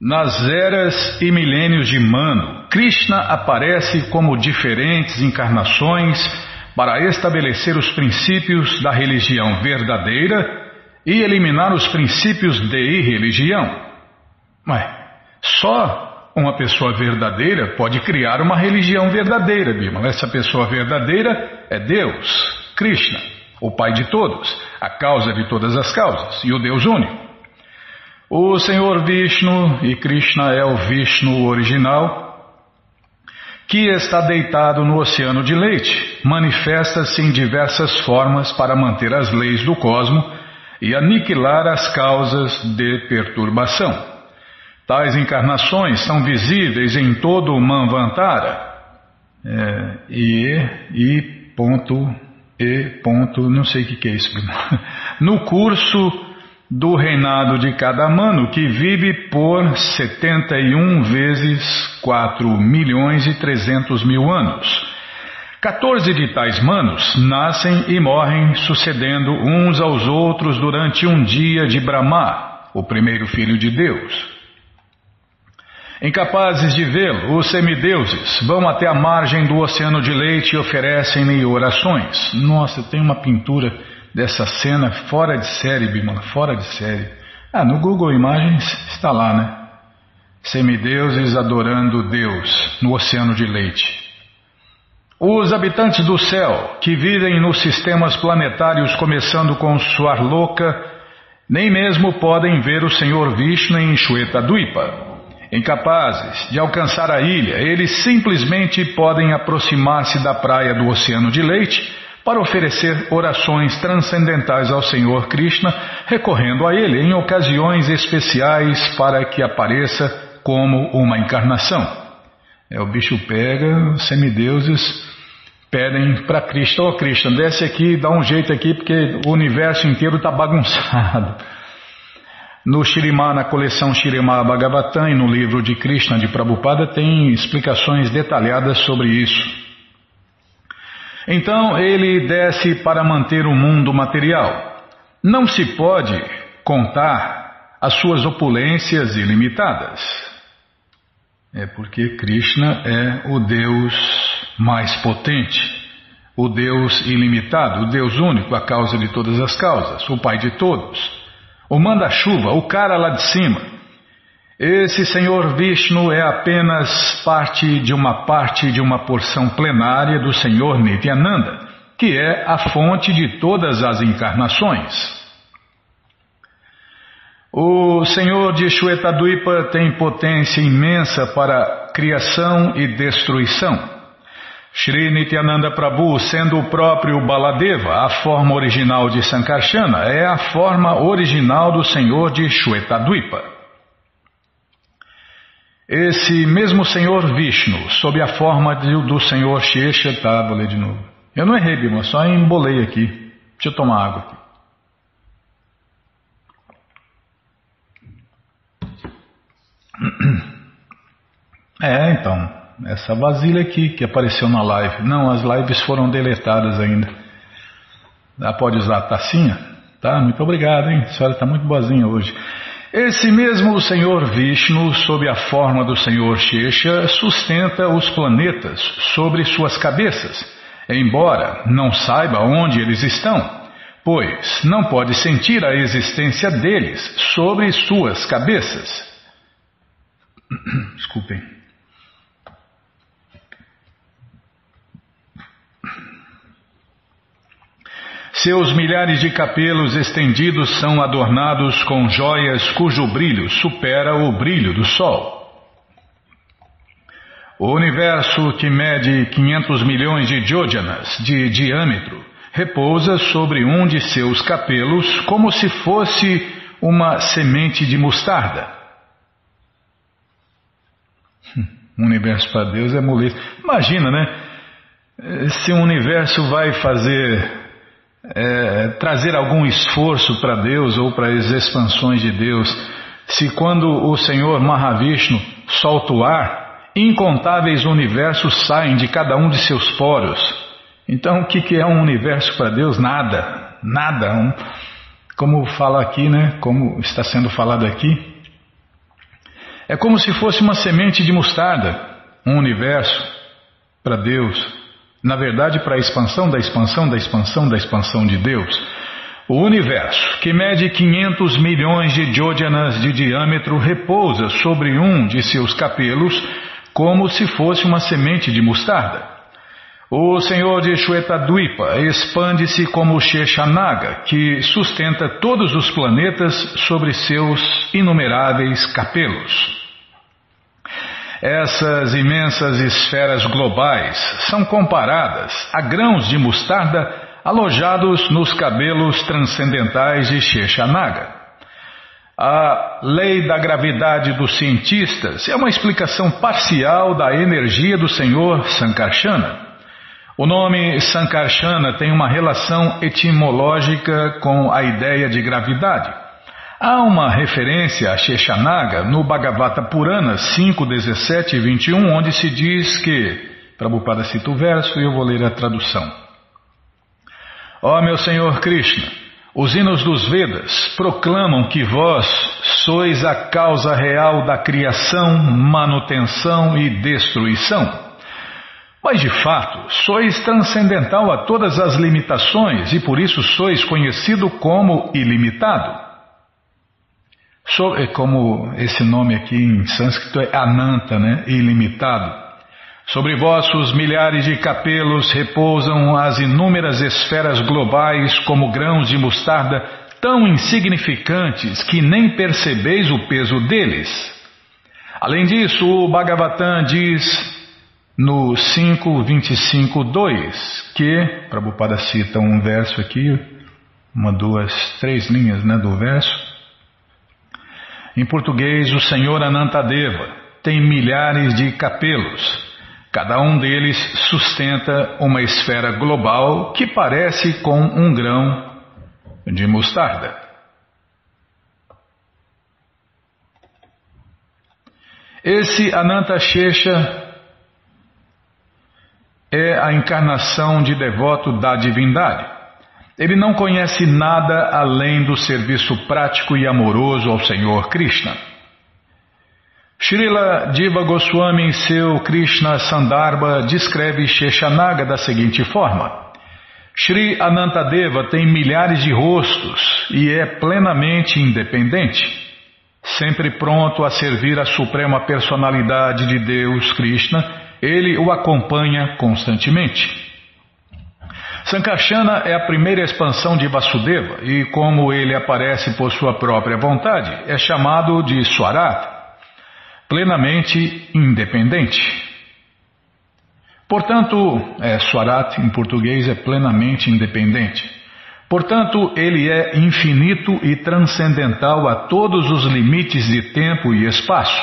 Nas eras e milênios de Mano, Krishna aparece como diferentes encarnações para estabelecer os princípios da religião verdadeira e eliminar os princípios de irreligião. Mas só uma pessoa verdadeira pode criar uma religião verdadeira, Bima. Essa pessoa verdadeira é Deus, Krishna, o Pai de todos, a causa de todas as causas e o Deus único. O Senhor Vishnu, e Krishna é o Vishnu original, que está deitado no oceano de leite, manifesta-se em diversas formas para manter as leis do cosmo e aniquilar as causas de perturbação. Tais encarnações são visíveis em todo o Manvantara. É, e, e ponto, e ponto, não sei o que, que é isso. No curso do reinado de cada mano, que vive por 71 vezes 4 milhões e 300 mil anos. 14 de tais manos nascem e morrem sucedendo uns aos outros durante um dia de Brahma, o primeiro filho de Deus. Incapazes de vê-lo, os semideuses vão até a margem do oceano de leite e oferecem-lhe orações. Nossa, tem uma pintura dessa cena fora de série, Bimala, fora de série. Ah, no Google Imagens está lá, né? Semideuses adorando Deus no oceano de leite. Os habitantes do céu, que vivem nos sistemas planetários começando com Suarloka, nem mesmo podem ver o Senhor Vishnu em Shweta-dwipa. Incapazes de alcançar a ilha, eles simplesmente podem aproximar-se da praia do Oceano de Leite para oferecer orações transcendentais ao Senhor Krishna, recorrendo a Ele em ocasiões especiais para que apareça como uma encarnação. É, o bicho pega, os semideuses pedem para Krishna, ô oh, Krishna, desce aqui, dá um jeito aqui, porque o universo inteiro está bagunçado. No Shirimá, na coleção Shirimá Bhagavatam e no livro de Krishna de Prabhupada tem explicações detalhadas sobre isso. Então ele desce para manter o mundo material. Não se pode contar as suas opulências ilimitadas. É porque Krishna é o Deus mais potente, o Deus ilimitado, o Deus único, a causa de todas as causas, o Pai de todos, o manda-chuva, o cara lá de cima. Esse Senhor Vishnu é apenas parte de uma parte de uma porção plenária do Senhor Nityananda, que é a fonte de todas as encarnações. O Senhor de Shwetadvipa tem potência imensa para criação e destruição. Sri Nityananda Prabhu, sendo o próprio Baladeva, a forma original de Sankarsana, é a forma original do Senhor de Shwetadvipa. Esse mesmo Senhor Vishnu, sob a forma de, do Senhor Shesha, tá, vou ler de novo. Eu não errei, Bima, só embolei aqui. Deixa eu tomar água aqui. É, então, essa vasilha aqui que apareceu na live. Não, as lives foram deletadas ainda. Ah, pode usar a tacinha? Tá, muito obrigado, hein? A senhora está muito boazinha hoje. Esse mesmo Senhor Vishnu, sob a forma do Senhor Shesha, sustenta os planetas sobre suas cabeças, embora não saiba onde eles estão, pois não pode sentir a existência deles sobre suas cabeças. Desculpem. Seus milhares de capelos estendidos são adornados com joias cujo brilho supera o brilho do sol. O universo, que mede 500 milhões de jójanas de diâmetro, repousa sobre um de seus capelos como se fosse uma semente de mostarda. Hum, um universo para Deus é moleza. Imagina, né? Se o universo vai fazer é, trazer algum esforço para Deus ou para as expansões de Deus, se quando o Senhor Mahavishnu solta o ar, incontáveis universos saem de cada um de seus poros. Então, o que, que é um universo para Deus? Nada, nada. Um, como fala aqui, né? Como está sendo falado aqui, É como se fosse uma semente de mostarda, um universo para Deus. Na verdade, para a expansão da expansão da expansão da expansão de Deus. O universo, que mede 500 milhões de jódianas de diâmetro, repousa sobre um de seus capelos como se fosse uma semente de mostarda. O Senhor de Shwetadvipa expande-se como Sheshanaga, que sustenta todos os planetas sobre seus inumeráveis capelos. Essas imensas esferas globais são comparadas a grãos de mostarda alojados nos cabelos transcendentais de Sheshanaga. A lei da gravidade dos cientistas é uma explicação parcial da energia do Senhor Sankarsana. O nome Sankarsana tem uma relação etimológica com a ideia de gravidade. Há uma referência a Sheshanaga no Bhagavata Purana 5, 17 e 21, onde se diz que, Prabhupada cita o verso e eu vou ler a tradução. Ó oh, meu Senhor Krishna, os hinos dos Vedas proclamam que vós sois a causa real da criação, manutenção e destruição. Mas de fato, sois transcendental a todas as limitações e por isso sois conhecido como ilimitado. So, é como esse nome aqui em sânscrito é Ananta, né? Ilimitado. Sobre vossos milhares de capelos repousam as inúmeras esferas globais como grãos de mostarda, tão insignificantes que nem percebeis o peso deles. Além disso, o Bhagavatam diz no 5.25.2, que, Prabhupada cita um verso aqui, uma, duas, três linhas né, do verso. Em português, o Senhor Anantadeva tem milhares de capelos. Cada um deles sustenta uma esfera global que parece com um grão de mostarda. Esse Ananta Shesha é a encarnação de devoto da divindade. Ele não conhece nada além do serviço prático e amoroso ao Senhor Krishna. Srila Diva Goswami em seu Krishna Sandarbha descreve Sheshanaga da seguinte forma. Shri Anantadeva tem milhares de rostos e é plenamente independente, sempre pronto a servir a suprema personalidade de Deus Krishna ele o acompanha constantemente. Sankarsana é a primeira expansão de Vasudeva e, como ele aparece por sua própria vontade, é chamado de Swarat, plenamente independente. Portanto, é, Swarat em português é plenamente independente. Portanto, ele é infinito e transcendental a todos os limites de tempo e espaço.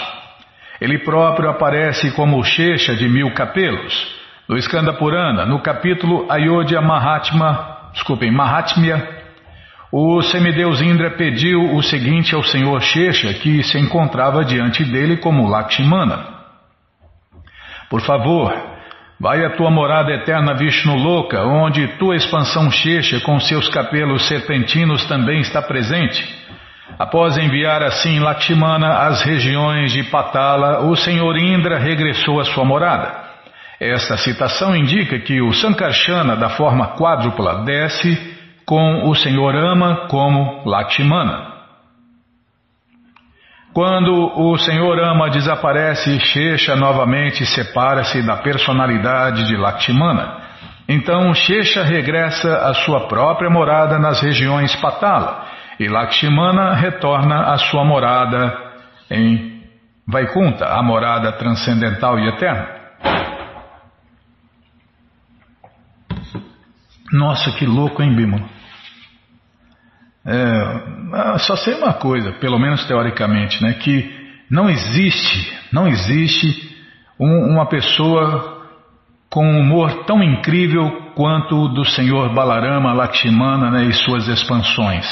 Ele próprio aparece como Shesha de mil capelos. No Skanda Purana, no capítulo Ayodhya Mahatma, desculpem, Mahatmya, o semideus Indra pediu o seguinte ao senhor Shesha, que se encontrava diante dele como Lakshmana. Por favor, vai à tua morada eterna Vishnu Loka, onde tua expansão Shesha com seus capelos serpentinos também está presente. Após enviar assim Lakshmana às regiões de Patala, o senhor Indra regressou à sua morada. Esta citação indica que o Sankarsana da forma quádrupla desce com o senhor Ama como Lakshmana. Quando o senhor Ama desaparece, Shesha novamente separa-se da personalidade de Lakshmana. Então Shesha regressa à sua própria morada nas regiões Patala e Lakshmana retorna à sua morada em Vaikunta, a morada transcendental e eterna. Nossa, que louco, hein, Bímola? É, só sei uma coisa, pelo menos teoricamente, né, que não existe, não existe um, uma pessoa com um humor tão incrível quanto o do Senhor Balarama Lakshmana né, e suas expansões.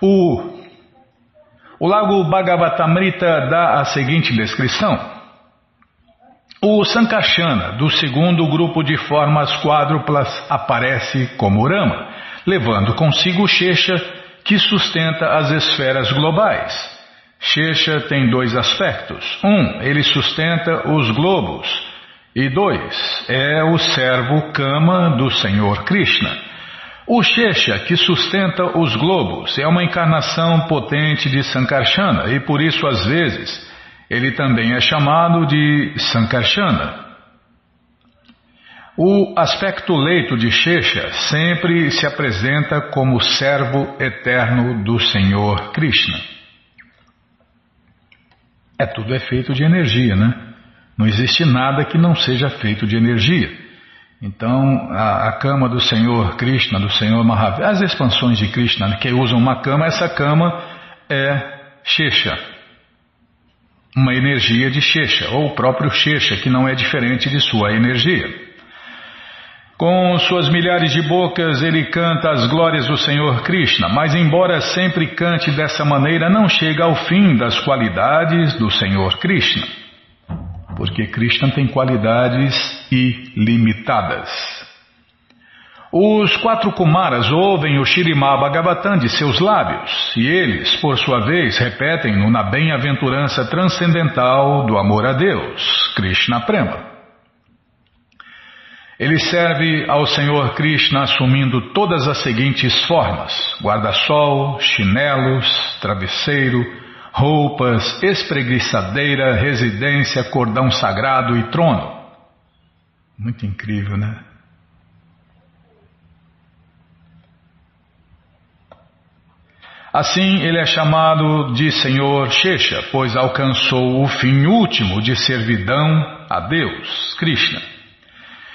O, o lago Bhagavatamrita dá a seguinte descrição. O Sankarsana, do segundo grupo de formas quádruplas, aparece como Rama, levando consigo Shesha, que sustenta as esferas globais. Shesha tem dois aspectos. Um, ele sustenta os globos. E dois, é o servo Kama do Senhor Krishna. O Shesha, que sustenta os globos, é uma encarnação potente de Sankarsana e por isso, às vezes, ele também é chamado de Sankarsana. O aspecto leito de Shesha sempre se apresenta como servo eterno do Senhor Krishna. É tudo é feito de energia, né? Não existe nada que não seja feito de energia. Então, a, a cama do Senhor Krishna, do Senhor Mahavira, as expansões de Krishna né, que usam uma cama, essa cama é Shesha, uma energia de Shesha, ou o próprio Shesha, que não é diferente de sua energia. Com suas milhares de bocas, ele canta as glórias do Senhor Krishna, mas, embora sempre cante dessa maneira, não chega ao fim das qualidades do Senhor Krishna. Porque Krishna tem qualidades ilimitadas. Os quatro Kumaras ouvem o Shirimá Bhagavatam de seus lábios, e eles, por sua vez, repetem-no na bem-aventurança transcendental do amor a Deus, Krishna Prema. Ele serve ao Senhor Krishna assumindo todas as seguintes formas: guarda-sol, chinelos, travesseiro, roupas, espreguiçadeira, residência, cordão sagrado e trono. Muito incrível, né? Assim ele é chamado de Senhor Shesha, pois alcançou o fim último de servidão a Deus, Krishna.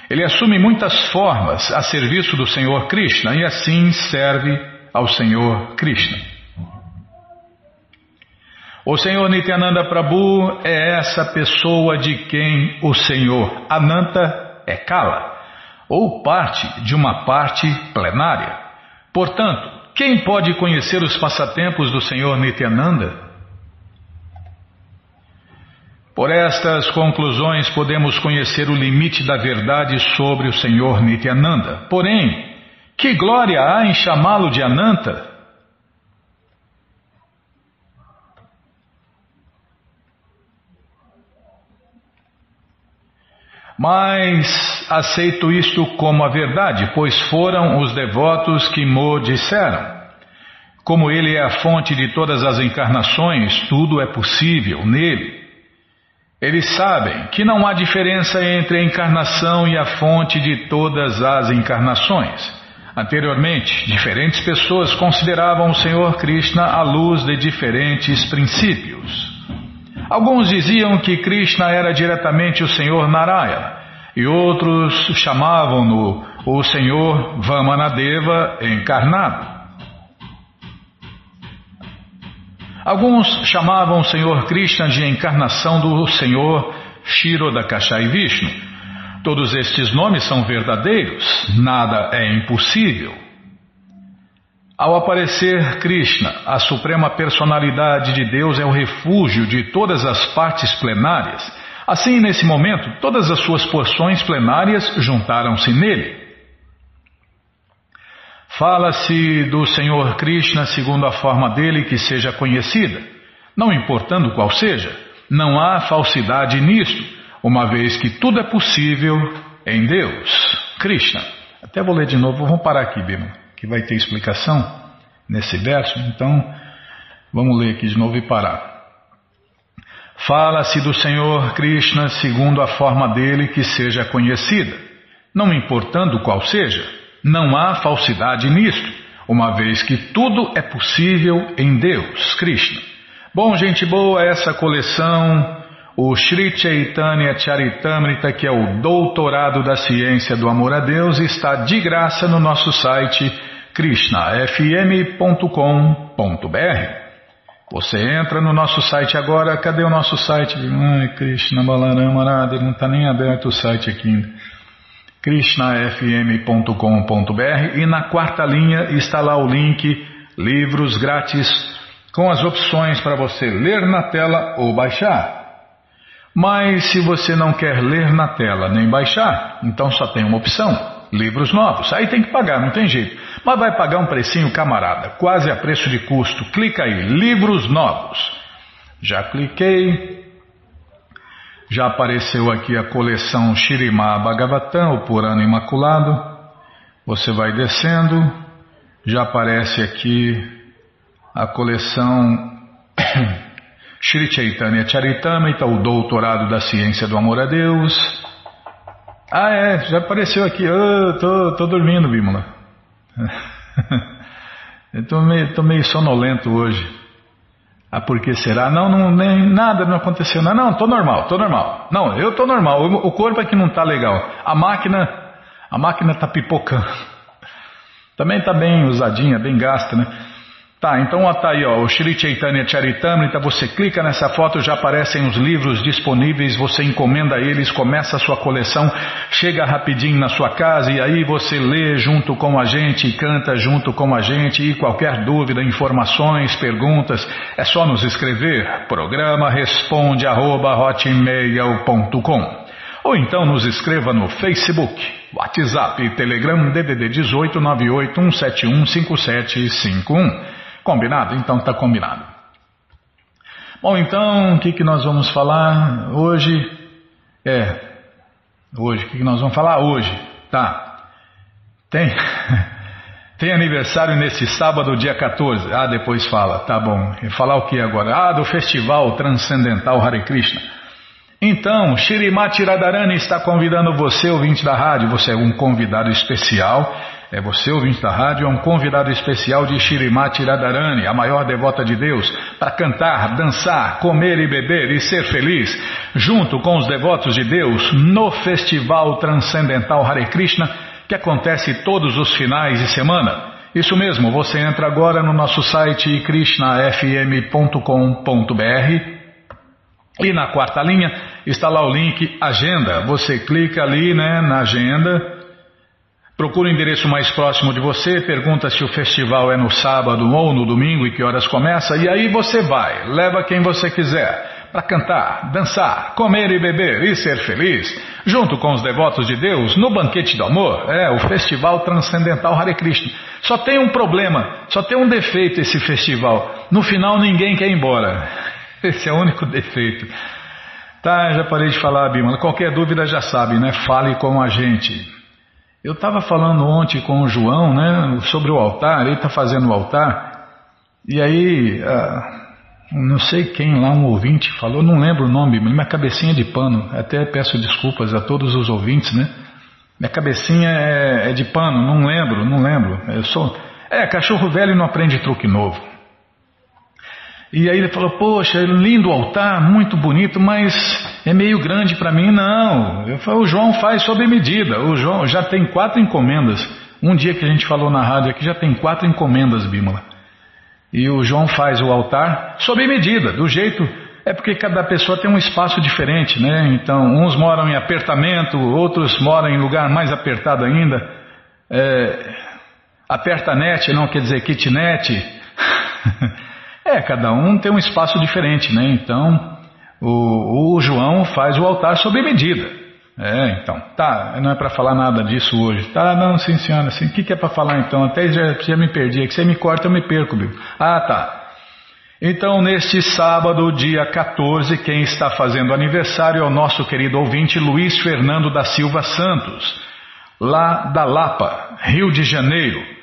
Ele assume muitas formas a serviço do Senhor Krishna e assim serve ao Senhor Krishna. O Senhor Nityananda Prabhu é essa pessoa de quem o Senhor Ananta é Kala, ou parte de uma parte plenária. Portanto, quem pode conhecer os passatempos do Senhor Nityananda? Por estas conclusões podemos conhecer o limite da verdade sobre o Senhor Nityananda. Porém, que glória há em chamá-lo de Ananta? Mas aceito isto como a verdade, pois foram os devotos que mo disseram. Como ele é a fonte de todas as encarnações, tudo é possível nele. Eles sabem que não há diferença entre a encarnação e a fonte de todas as encarnações. Anteriormente, diferentes pessoas consideravam o Senhor Krishna à luz de diferentes princípios. Alguns diziam que Krishna era diretamente o Senhor Narayana, e outros chamavam-no o Senhor Vamanadeva encarnado. Alguns chamavam o Senhor Krishna de encarnação do Senhor Shirodakashai Vishnu. Todos estes nomes são verdadeiros, nada é impossível. Ao aparecer Krishna, a suprema personalidade de Deus é o refúgio de todas as partes plenárias. Assim, nesse momento, todas as suas porções plenárias juntaram-se nele. Fala-se do Senhor Krishna segundo a forma dele que seja conhecida, não importando qual seja, não há falsidade nisto, uma vez que tudo é possível em Deus, Krishna. Até vou ler de novo, vamos parar aqui, Bima, que vai ter explicação nesse verso, então vamos ler aqui de novo e parar. Fala-se do Senhor Krishna segundo a forma dele que seja conhecida, não importando qual seja, não há falsidade nisto, uma vez que tudo é possível em Deus, Krishna. Bom, gente boa, essa coleção, o Sri Chaitanya Charitamrita, que é o doutorado da ciência do amor a Deus, está de graça no nosso site krishnafm.com.br. Você entra no nosso site agora, cadê o nosso site? Ai, Krishna Balarama, ele não está nem aberto o site aqui ainda krishnafm.com.br e na quarta linha está lá o link Livros Grátis com as opções para você ler na tela ou baixar. Mas se você não quer ler na tela nem baixar, então só tem uma opção: livros novos. Aí tem que pagar, não tem jeito. Mas vai pagar um precinho camarada, quase a preço de custo. Clica aí, livros novos. Já cliquei. Já apareceu aqui a coleção Shirimá Bhagavatam, o Purana Imaculado. Você vai descendo, já aparece aqui a coleção Shri Chaitanya Charitamrita, o doutorado da ciência do amor a Deus. Ah, é, já apareceu aqui. Oh, tô, tô dormindo, Bímola. Eu tô meio, meio sonolento hoje. Ah, por que será? Não, não, nem nada não aconteceu. Não, não, tô normal, tô normal. Não, eu tô normal. O, corpo é que não tá legal. A máquina, a máquina tá pipocando. Também tá bem usadinha, bem gasta, né? Tá, então ó, tá aí, ó, o Shri Chaitanya Charitamrita, você clica nessa foto, já aparecem os livros disponíveis, você encomenda eles, começa a sua coleção, chega rapidinho na sua casa e aí você lê junto com a gente, canta junto com a gente e qualquer dúvida, informações, perguntas, é só nos escrever, programa responde arroba ou então nos escreva no Facebook, WhatsApp, Telegram, DDD 18 98 171 5751. Combinado? Então está combinado. Bom, então o que, que nós vamos falar hoje? É, hoje, o que, que nós vamos falar hoje? Tá. Tem, tem aniversário nesse sábado, dia 14. Ah, depois fala, tá bom. E falar o que agora? Ah, do Festival Transcendental Hare Krishna. Então, Shirimati Radharani está convidando você, ouvinte da rádio, você é um convidado especial é você, ouvinte da rádio, é um convidado especial de Shirimati Radharani, a maior devota de Deus, para cantar, dançar, comer e beber e ser feliz, junto com os devotos de Deus, no Festival Transcendental Hare Krishna, que acontece todos os finais de semana. Isso mesmo, você entra agora no nosso site krishnafm.com.br e na quarta linha está lá o link Agenda. Você clica ali né, na agenda Procura o endereço mais próximo de você, pergunta se o festival é no sábado ou no domingo e que horas começa, e aí você vai, leva quem você quiser, para cantar, dançar, comer e beber e ser feliz, junto com os devotos de Deus, no banquete do amor, é o Festival Transcendental Hare Krishna. Só tem um problema, só tem um defeito esse festival, no final ninguém quer ir embora. Esse é o único defeito. Tá, já parei de falar, Bima. Qualquer dúvida já sabe, né? Fale com a gente. Eu estava falando ontem com o João, né, sobre o altar, ele está fazendo o altar, e aí, ah, não sei quem lá, um ouvinte falou, não lembro o nome, minha cabecinha de pano, até peço desculpas a todos os ouvintes, né? Minha cabecinha é, é de pano, não lembro, não lembro. Eu sou. É, cachorro velho não aprende truque novo. E aí ele falou: Poxa, lindo altar, muito bonito, mas é meio grande para mim. Não, eu falei, o João faz sob medida. O João já tem quatro encomendas. Um dia que a gente falou na rádio aqui já tem quatro encomendas, Bímola. E o João faz o altar sob medida, do jeito. É porque cada pessoa tem um espaço diferente, né? Então, uns moram em apertamento, outros moram em lugar mais apertado ainda. É, aperta net, não quer dizer kitnet. É, cada um tem um espaço diferente, né? Então, o, o João faz o altar sob medida. É, então, tá, não é para falar nada disso hoje. Tá, não, sim, senhora, assim, o que, que é para falar então? Até já, já me perdi, é que você me corta, eu me perco, viu? Ah, tá. Então, neste sábado, dia 14, quem está fazendo aniversário é o nosso querido ouvinte Luiz Fernando da Silva Santos, lá da Lapa, Rio de Janeiro.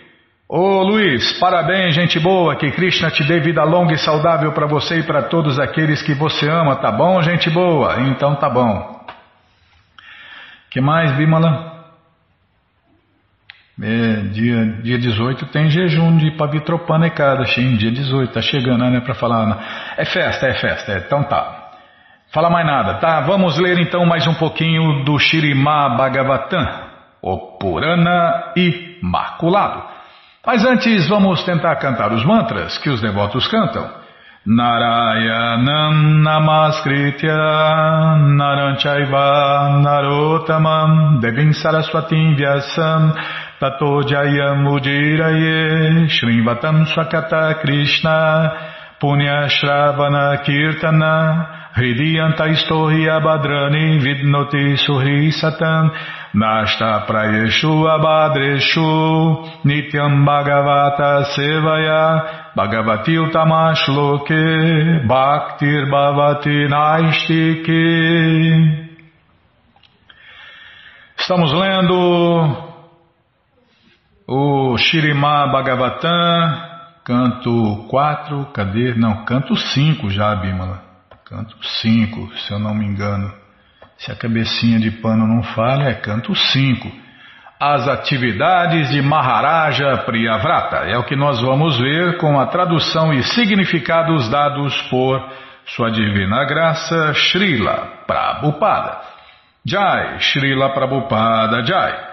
Ô Luiz, parabéns, gente boa, que Krishna te dê vida longa e saudável para você e para todos aqueles que você ama, tá bom, gente boa? Então tá bom. que mais, Bimala? É, dia, dia 18 tem jejum de Pavitropana Ekadashi, dia 18, tá chegando, né, para falar. Né? É festa, é festa, é, então tá. Fala mais nada, tá? Vamos ler então mais um pouquinho do Shirimá Bhagavatam, o Purana Imaculado. Mas antes vamos tentar cantar os mantras que os devotos cantam. Narayanam Namaskritya Naranchaiva Narotamam Devim Saraswatim Vyasam Tato Jayam Ujiraye Shrivatam Swakata Krishna Punya Shravana Kirtana Hridiyanta Istohi Abhadrani Vidnoti Suhi Satan Nashta Prayeshu Abhadreshu Nityam Bhagavata Sevaya Bhagavati Utamashloke Bhaktir Bhavati Naistike Estamos lendo o Shirimá Bhagavatam Canto 4, cadê? Não, canto 5 já, Bimala. Canto 5, se eu não me engano. Se a cabecinha de pano não falha, é canto 5. As atividades de Maharaja Priyavrata. É o que nós vamos ver com a tradução e significados dados por Sua Divina Graça Srila Prabhupada. Jai, Srila Prabhupada Jai.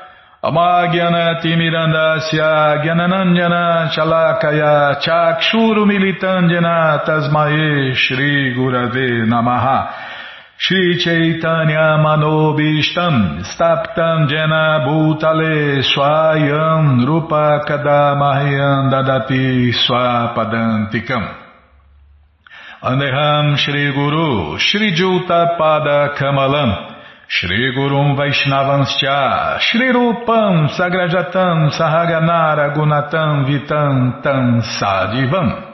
Gyananandjana Chalakaya Chakshuru Militandjana Tasmae Shri Gurave Namaha. Shri Chaitanya Manobishtam Staptam Jena Bhutale Swayam Rupa Kadamahyam Dadati Swapadantikam. Andeham Shri Gurum Vaishnavanscha, Shri Rupam Sagrajatam Sahaganara Gunatam Vitam Tam Sadivam.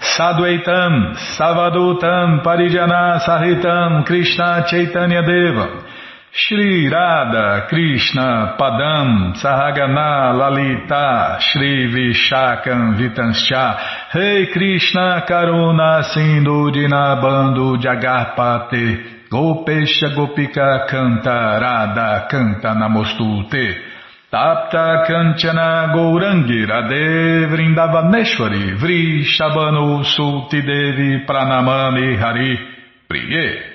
Sadvaitam Savadutam Parijana Sahitam Krishna Chaitanya Deva Shri Radha Krishna Padam Sahagana Lalita Shri Vishakam Vitanscha. Rei Krishna Karuna Sindhu Dinabando Jagarpate Gopesha Gopika Canta Radha Canta Namostute. Tapta Kanchana Gourangi Radhe Vrindavaneshwari Vri Shabano Sulti Devi Pranamani Hari Priye.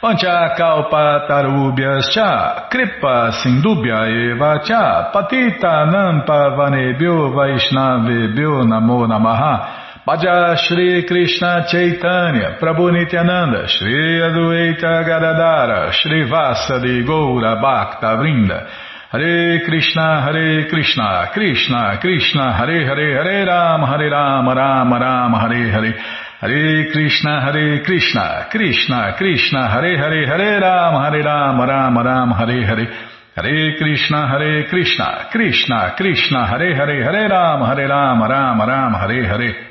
Pancha Kalpa Tarubhyas Cha Kripa Sindubhya Eva Cha Patita Nampa Vanebhyo Vaishnavebhyo Namo Namaha Bhaja Shri Krishna Chaitanya Prabhu Nityananda Shri Adueita Gadadara Shri Vasadi Goura Bhakta Vrinda. Hare Krishna Hare Krishna Krishna Krishna Hare Hare Hare Ram Hare Ram Ram Ram Hare Hare. Hare Krishna Hare Krishna Krishna Krishna Hare Hare Hare Ram Hare Ram Ram Ram Hare Hare. Hare Krishna Hare Krishna Krishna Krishna Hare Hare Hare Ram Hare Ram Ram Ram Hare Hare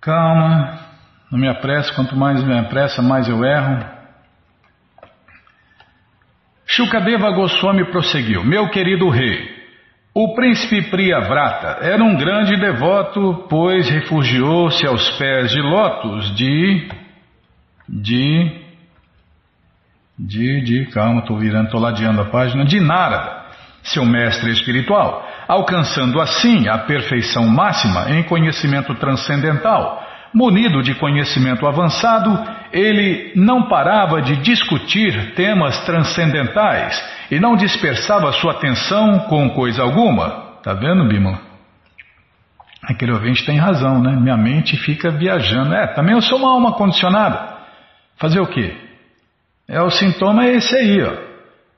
Calma, não me apresso, quanto mais me apressa, mais eu erro. Shukadeva Goswami prosseguiu: Meu querido rei, o príncipe Priyavrata era um grande devoto, pois refugiou-se aos pés de lótus de. de. de. de calma, estou virando, estou ladeando a página, de Narada, seu mestre espiritual alcançando assim a perfeição máxima em conhecimento transcendental. Munido de conhecimento avançado, ele não parava de discutir temas transcendentais e não dispersava sua atenção com coisa alguma. Tá vendo, Bima? Aquele ouvinte tem razão, né? Minha mente fica viajando. É, também eu sou uma alma condicionada. Fazer o quê? É, o sintoma é esse aí, ó.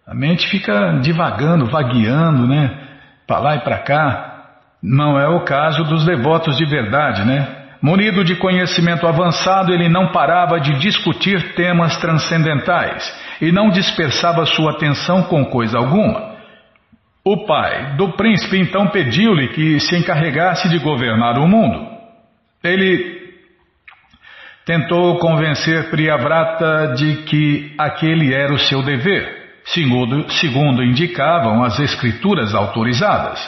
A mente fica divagando, vagueando, né? Para lá e para cá. Não é o caso dos devotos de verdade, né? Munido de conhecimento avançado, ele não parava de discutir temas transcendentais e não dispersava sua atenção com coisa alguma. O pai do príncipe então pediu-lhe que se encarregasse de governar o mundo. Ele tentou convencer Priyavrata de que aquele era o seu dever segundo, segundo indicavam as escrituras autorizadas.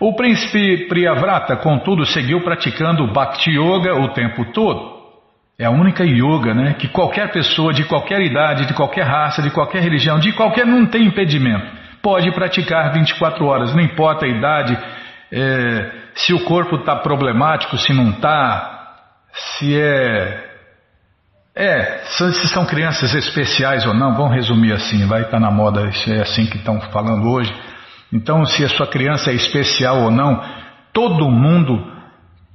O príncipe Priyavrata, contudo, seguiu praticando Bhakti Yoga o tempo todo. É a única yoga né, que qualquer pessoa de qualquer idade, de qualquer raça, de qualquer religião, de qualquer. não tem impedimento. Pode praticar 24 horas, não importa a idade, é, se o corpo está problemático, se não está, se é é, se são crianças especiais ou não, vamos resumir assim, vai estar tá na moda, é assim que estão falando hoje. Então, se a sua criança é especial ou não, todo mundo,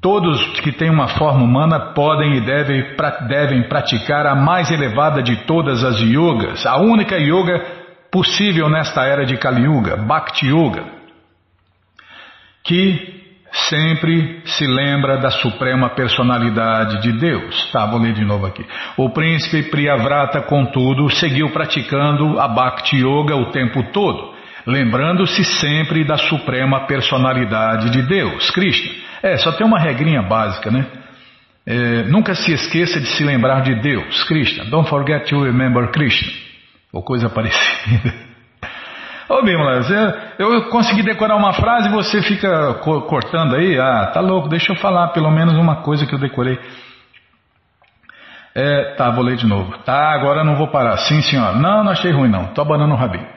todos que têm uma forma humana podem e devem, devem praticar a mais elevada de todas as yogas, a única yoga possível nesta era de Kali Yuga, Bhakti Yoga, que sempre se lembra da suprema personalidade de Deus. Tá, vou ler de novo aqui. O príncipe Priyavrata, contudo, seguiu praticando a Bhakti Yoga o tempo todo, lembrando-se sempre da suprema personalidade de Deus, Krishna. É, só tem uma regrinha básica, né? É, nunca se esqueça de se lembrar de Deus, Krishna. Don't forget to remember Krishna. Ou coisa parecida. Ô Bimala, eu consegui decorar uma frase e você fica cortando aí? Ah, tá louco, deixa eu falar pelo menos uma coisa que eu decorei. É, tá, vou ler de novo. Tá, agora não vou parar. Sim, senhora. Não, não achei ruim não. Tô abanando o rabinho.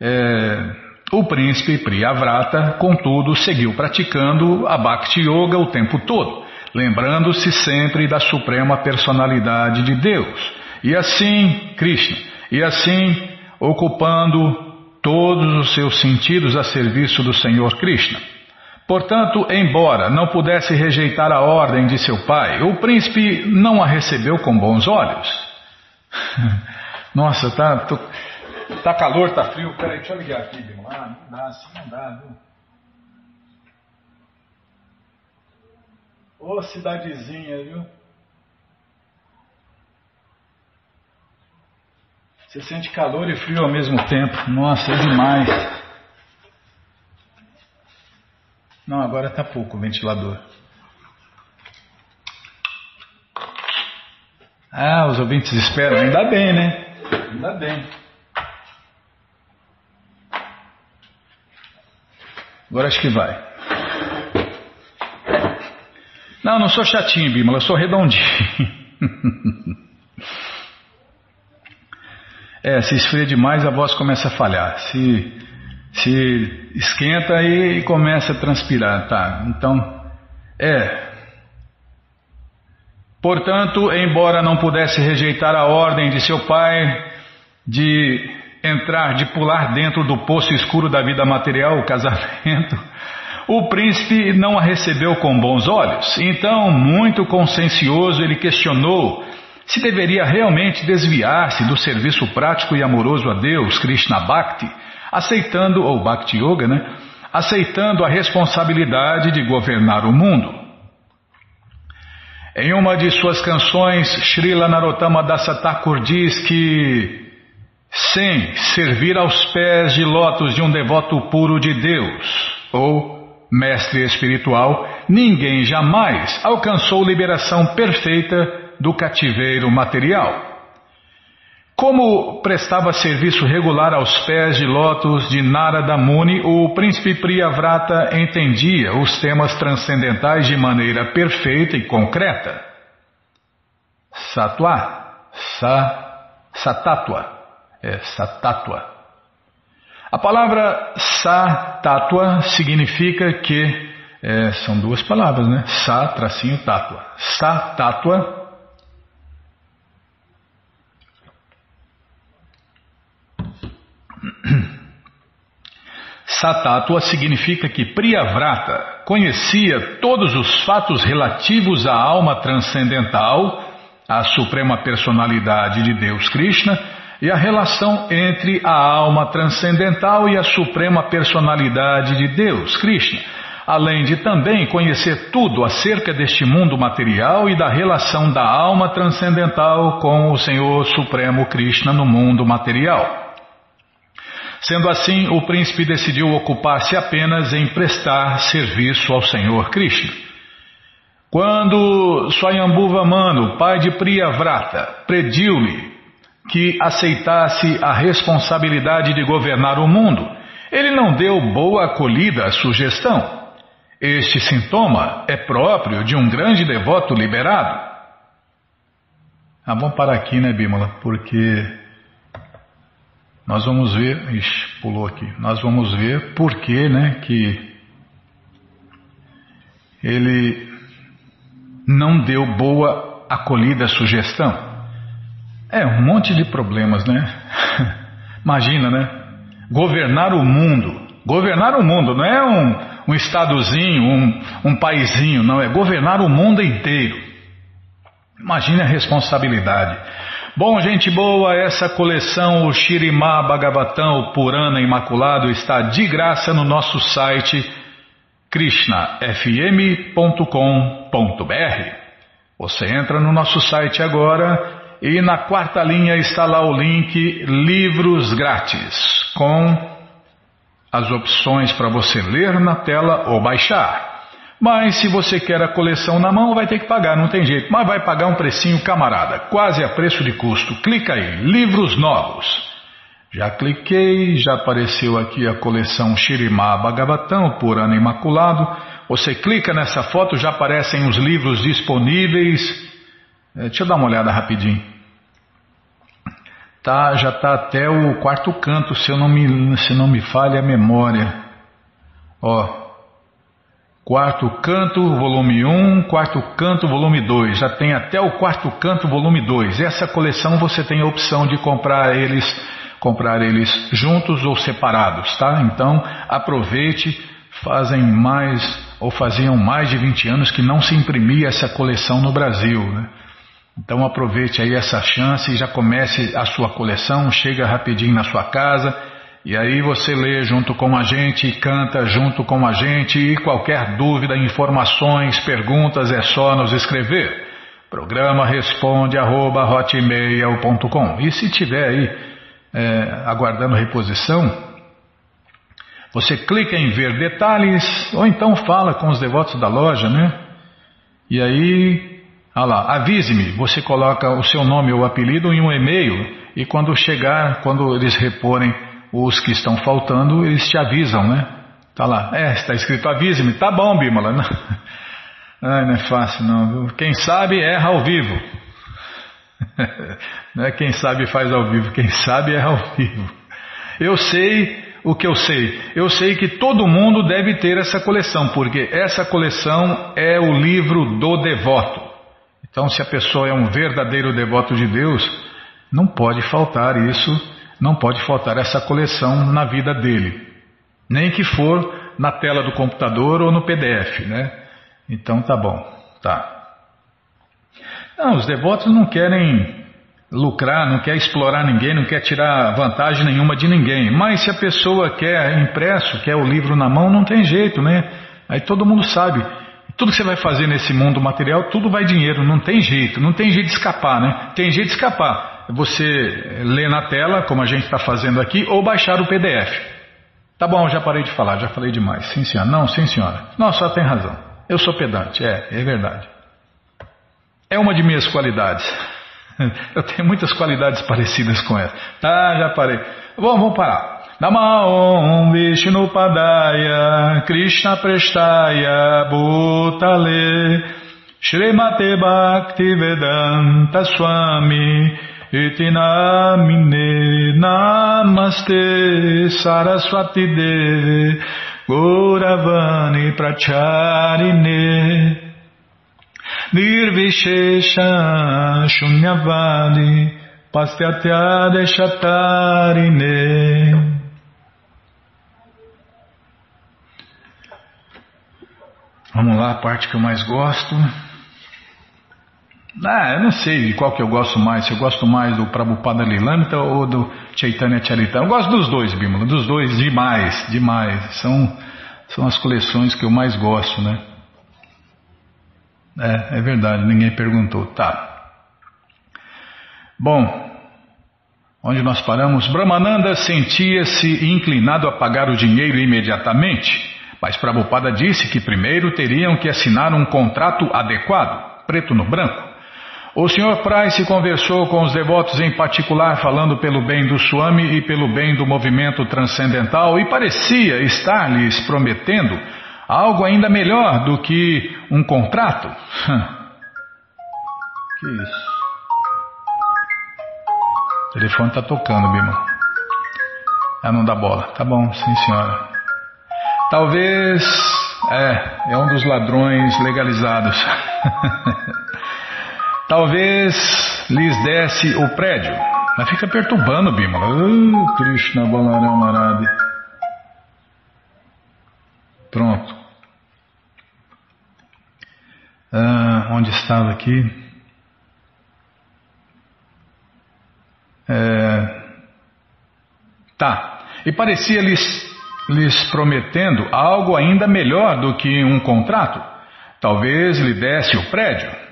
É, o príncipe Priyavrata, contudo, seguiu praticando a Bhakti Yoga o tempo todo, lembrando-se sempre da suprema personalidade de Deus. E assim, Krishna, e assim ocupando todos os seus sentidos a serviço do Senhor Krishna. Portanto, embora não pudesse rejeitar a ordem de seu pai, o príncipe não a recebeu com bons olhos. Nossa, tá, tô, tá calor, tá frio. Peraí, deixa eu ligar aqui, Bimo. Ah, não dá, assim não dá, viu? Ô cidadezinha, viu? Você sente calor e frio ao mesmo tempo. Nossa, é demais. Não, agora está pouco o ventilador. Ah, os ouvintes esperam. Ainda bem, né? Ainda bem. Agora acho que vai. Não, não sou chatinho, Bímola, eu sou redondinho. É, se esfria demais a voz começa a falhar. Se, se esquenta e começa a transpirar, tá? Então, é. Portanto, embora não pudesse rejeitar a ordem de seu pai de entrar, de pular dentro do poço escuro da vida material, o casamento, o príncipe não a recebeu com bons olhos. Então, muito consciencioso, ele questionou se deveria realmente desviar-se do serviço prático e amoroso a Deus, Krishna Bhakti, aceitando, ou Bhakti Yoga, né? Aceitando a responsabilidade de governar o mundo. Em uma de suas canções, Srila Narottama Dasa Thakur diz que, sem servir aos pés de lótus de um devoto puro de Deus, ou mestre espiritual, ninguém jamais alcançou liberação perfeita do cativeiro material. Como prestava serviço regular aos pés de lótus de Narada Muni, o príncipe Priyavrata entendia os temas transcendentais de maneira perfeita e concreta. Satwa, sa, satatwa, é satatwa. A palavra satatwa significa que, é, são duas palavras, né? Sa, tracinho, tatua. Satatwa Satatua significa que Priyavrata conhecia todos os fatos relativos à alma transcendental, à suprema personalidade de Deus Krishna e a relação entre a alma transcendental e a suprema personalidade de Deus Krishna, além de também conhecer tudo acerca deste mundo material e da relação da alma transcendental com o Senhor Supremo Krishna no mundo material. Sendo assim, o príncipe decidiu ocupar-se apenas em prestar serviço ao Senhor Krishna. Quando Swayambhuva Manu, pai de Priyavrata, pediu-lhe que aceitasse a responsabilidade de governar o mundo, ele não deu boa acolhida à sugestão. Este sintoma é próprio de um grande devoto liberado. Ah, vamos parar aqui, né, Bímola? Porque nós vamos ver, ixi, pulou aqui, nós vamos ver por que, né, que ele não deu boa acolhida à sugestão. É, um monte de problemas, né? Imagina, né? Governar o mundo. Governar o mundo não é um, um estadozinho, um, um paizinho, não, é governar o mundo inteiro. Imagine a responsabilidade. Bom, gente boa, essa coleção, o Shirimá Bhagavatam, o Purana Imaculado, está de graça no nosso site krishnafm.com.br. Você entra no nosso site agora e na quarta linha está lá o link Livros Grátis, com as opções para você ler na tela ou baixar. Mas se você quer a coleção na mão, vai ter que pagar, não tem jeito. Mas vai pagar um precinho camarada, quase a preço de custo. Clica aí, livros novos. Já cliquei, já apareceu aqui a coleção Shirimá Bhagavatam, por ano imaculado. Você clica nessa foto, já aparecem os livros disponíveis. É, deixa eu dar uma olhada rapidinho. Tá, já está até o quarto canto, se, eu não me, se não me falha a memória. Ó, Quarto canto, volume 1, quarto canto, volume 2. Já tem até o quarto canto, volume 2. Essa coleção você tem a opção de comprar eles, comprar eles juntos ou separados, tá? Então, aproveite, fazem mais ou faziam mais de 20 anos que não se imprimia essa coleção no Brasil, né? Então aproveite aí essa chance e já comece a sua coleção, chega rapidinho na sua casa e aí você lê junto com a gente, canta junto com a gente e qualquer dúvida, informações, perguntas é só nos escrever. Programa responde arroba, E se tiver aí é, aguardando reposição, você clica em ver detalhes ou então fala com os devotos da loja, né? E aí, lá, avise-me, você coloca o seu nome ou apelido em um e-mail e quando chegar, quando eles reporem os que estão faltando, eles te avisam, né? Tá lá, é, está escrito avise-me, tá bom, Bímola. Não, Ai, não é fácil não. Quem sabe erra ao vivo. Não é quem sabe faz ao vivo, quem sabe erra ao vivo. Eu sei o que eu sei. Eu sei que todo mundo deve ter essa coleção, porque essa coleção é o livro do devoto. Então, se a pessoa é um verdadeiro devoto de Deus, não pode faltar isso não pode faltar essa coleção na vida dele, nem que for na tela do computador ou no PDF, né? Então tá bom, tá. Não, os devotos não querem lucrar, não quer explorar ninguém, não quer tirar vantagem nenhuma de ninguém. Mas se a pessoa quer impresso, quer o livro na mão, não tem jeito, né? Aí todo mundo sabe. Tudo que você vai fazer nesse mundo material, tudo vai dinheiro, não tem jeito, não tem jeito de escapar, né? Tem jeito de escapar você ler na tela, como a gente está fazendo aqui, ou baixar o PDF. Tá bom, já parei de falar, já falei demais. Sim, senhora. Não, sim, senhora. Não, só tem razão. Eu sou pedante, é, é verdade. É uma de minhas qualidades. Eu tenho muitas qualidades parecidas com essa. Tá, já parei. Bom, vamos parar. Namaon Vishnu Padaya Krishna Prestaya Bhutale Srimate Bhakti Vedanta Swami Iti namine namaste saraswati deve Gauravani pracharine Nirvishesha shunyavadi Pastyatya deshatarine Vamos lá, a parte que eu mais gosto. Ah, eu não sei qual que eu gosto mais, se eu gosto mais do Prabhupada Lilamita ou do Chaitanya Charitama. Eu gosto dos dois, Bimala, dos dois demais, demais. São, são as coleções que eu mais gosto, né? É, é verdade, ninguém perguntou. Tá. Bom, onde nós paramos? Brahmananda sentia-se inclinado a pagar o dinheiro imediatamente, mas Prabhupada disse que primeiro teriam que assinar um contrato adequado, preto no branco. O Sr. Price conversou com os devotos em particular, falando pelo bem do Swami e pelo bem do movimento transcendental, e parecia estar lhes prometendo algo ainda melhor do que um contrato. que isso? O telefone está tocando, Bima. Ah, não dá bola. Tá bom, sim, senhora. Talvez. É, é um dos ladrões legalizados. Talvez lhes desse o prédio. Mas fica perturbando, Bimala. Oh, Krishna Balaram Arade. Pronto. Ah, onde estava aqui? É, tá. E parecia-lhes lhes prometendo algo ainda melhor do que um contrato. Talvez lhe desse o prédio.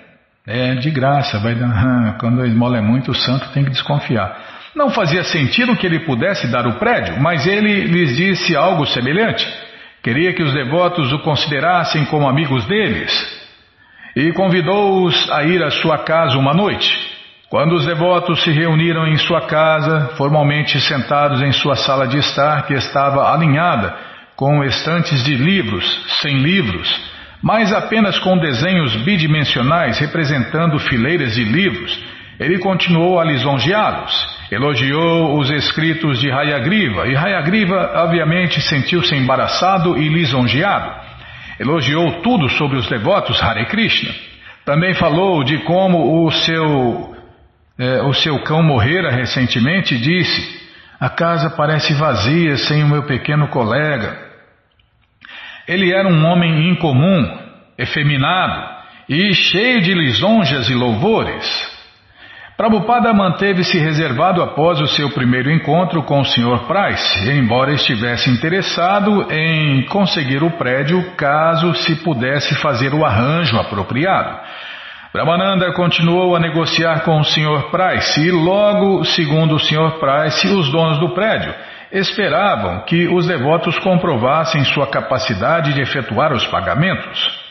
É de graça, vai dar. Quando a esmola é muito, o santo tem que desconfiar. Não fazia sentido que ele pudesse dar o prédio, mas ele lhes disse algo semelhante. Queria que os devotos o considerassem como amigos deles e convidou-os a ir à sua casa uma noite. Quando os devotos se reuniram em sua casa, formalmente sentados em sua sala de estar, que estava alinhada com estantes de livros, sem livros, mas apenas com desenhos bidimensionais representando fileiras de livros, ele continuou a lisonjeá-los, elogiou os escritos de Hayagriva, e Hayagriva obviamente sentiu-se embaraçado e lisonjeado. Elogiou tudo sobre os devotos Hare Krishna. Também falou de como o seu é, o seu cão morrera recentemente, disse: A casa parece vazia sem o meu pequeno colega. Ele era um homem incomum, efeminado e cheio de lisonjas e louvores. Prabhupada manteve-se reservado após o seu primeiro encontro com o Sr. Price, embora estivesse interessado em conseguir o prédio caso se pudesse fazer o arranjo apropriado. Brahmananda continuou a negociar com o Sr. Price e logo, segundo o Sr. Price, os donos do prédio esperavam que os devotos comprovassem sua capacidade de efetuar os pagamentos.